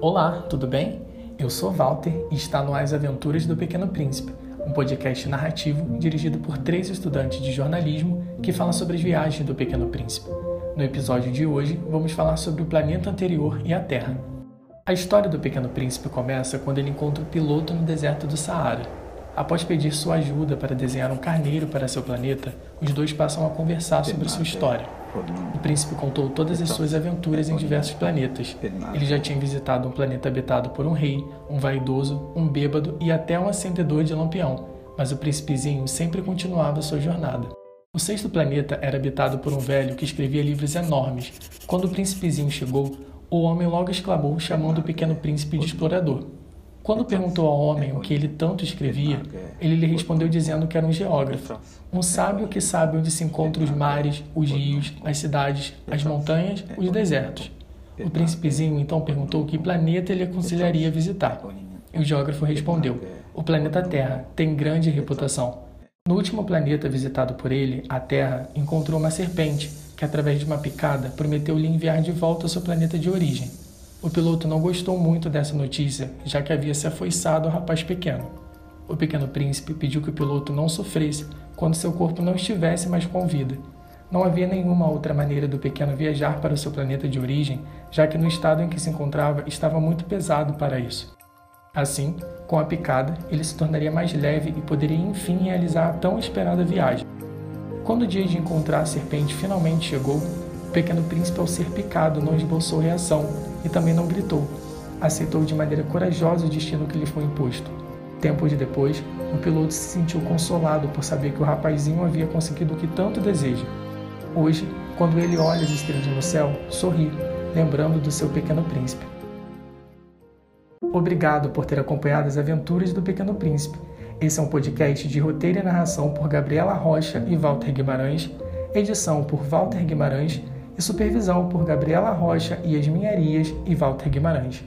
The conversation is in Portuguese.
Olá, tudo bem? Eu sou Walter e está no As Aventuras do Pequeno Príncipe, um podcast narrativo dirigido por três estudantes de jornalismo que falam sobre as viagens do Pequeno Príncipe. No episódio de hoje, vamos falar sobre o planeta anterior e a Terra. A história do Pequeno Príncipe começa quando ele encontra o piloto no deserto do Saara. Após pedir sua ajuda para desenhar um carneiro para seu planeta, os dois passam a conversar sobre sua história. O príncipe contou todas as suas aventuras em diversos planetas. Ele já tinha visitado um planeta habitado por um rei, um vaidoso, um bêbado e até um acendedor de lampião, mas o príncipezinho sempre continuava sua jornada. O sexto planeta era habitado por um velho que escrevia livros enormes. Quando o príncipezinho chegou, o homem logo exclamou, chamando o pequeno príncipe de explorador. Quando perguntou ao homem o que ele tanto escrevia, ele lhe respondeu dizendo que era um geógrafo, um sábio que sabe onde se encontram os mares, os rios, as cidades, as montanhas, os desertos. O príncipezinho então perguntou que planeta ele aconselharia visitar. E o geógrafo respondeu: O planeta Terra tem grande reputação. No último planeta visitado por ele, a Terra, encontrou uma serpente que, através de uma picada, prometeu lhe enviar de volta ao seu planeta de origem. O piloto não gostou muito dessa notícia, já que havia se afoiçado ao rapaz pequeno. O pequeno príncipe pediu que o piloto não sofresse quando seu corpo não estivesse mais com vida. Não havia nenhuma outra maneira do pequeno viajar para o seu planeta de origem, já que no estado em que se encontrava estava muito pesado para isso. Assim, com a picada, ele se tornaria mais leve e poderia enfim realizar a tão esperada viagem. Quando o dia de encontrar a serpente finalmente chegou, o pequeno príncipe, ao ser picado, não esboçou reação e também não gritou. Aceitou de maneira corajosa o destino que lhe foi imposto. Tempos depois, o piloto se sentiu consolado por saber que o rapazinho havia conseguido o que tanto deseja. Hoje, quando ele olha as estrelas no céu, sorri, lembrando do seu pequeno príncipe. Obrigado por ter acompanhado as aventuras do Pequeno Príncipe. Esse é um podcast de roteiro e narração por Gabriela Rocha e Walter Guimarães, edição por Walter Guimarães e supervisão por Gabriela Rocha, Yasmin Arias e Walter Guimarães.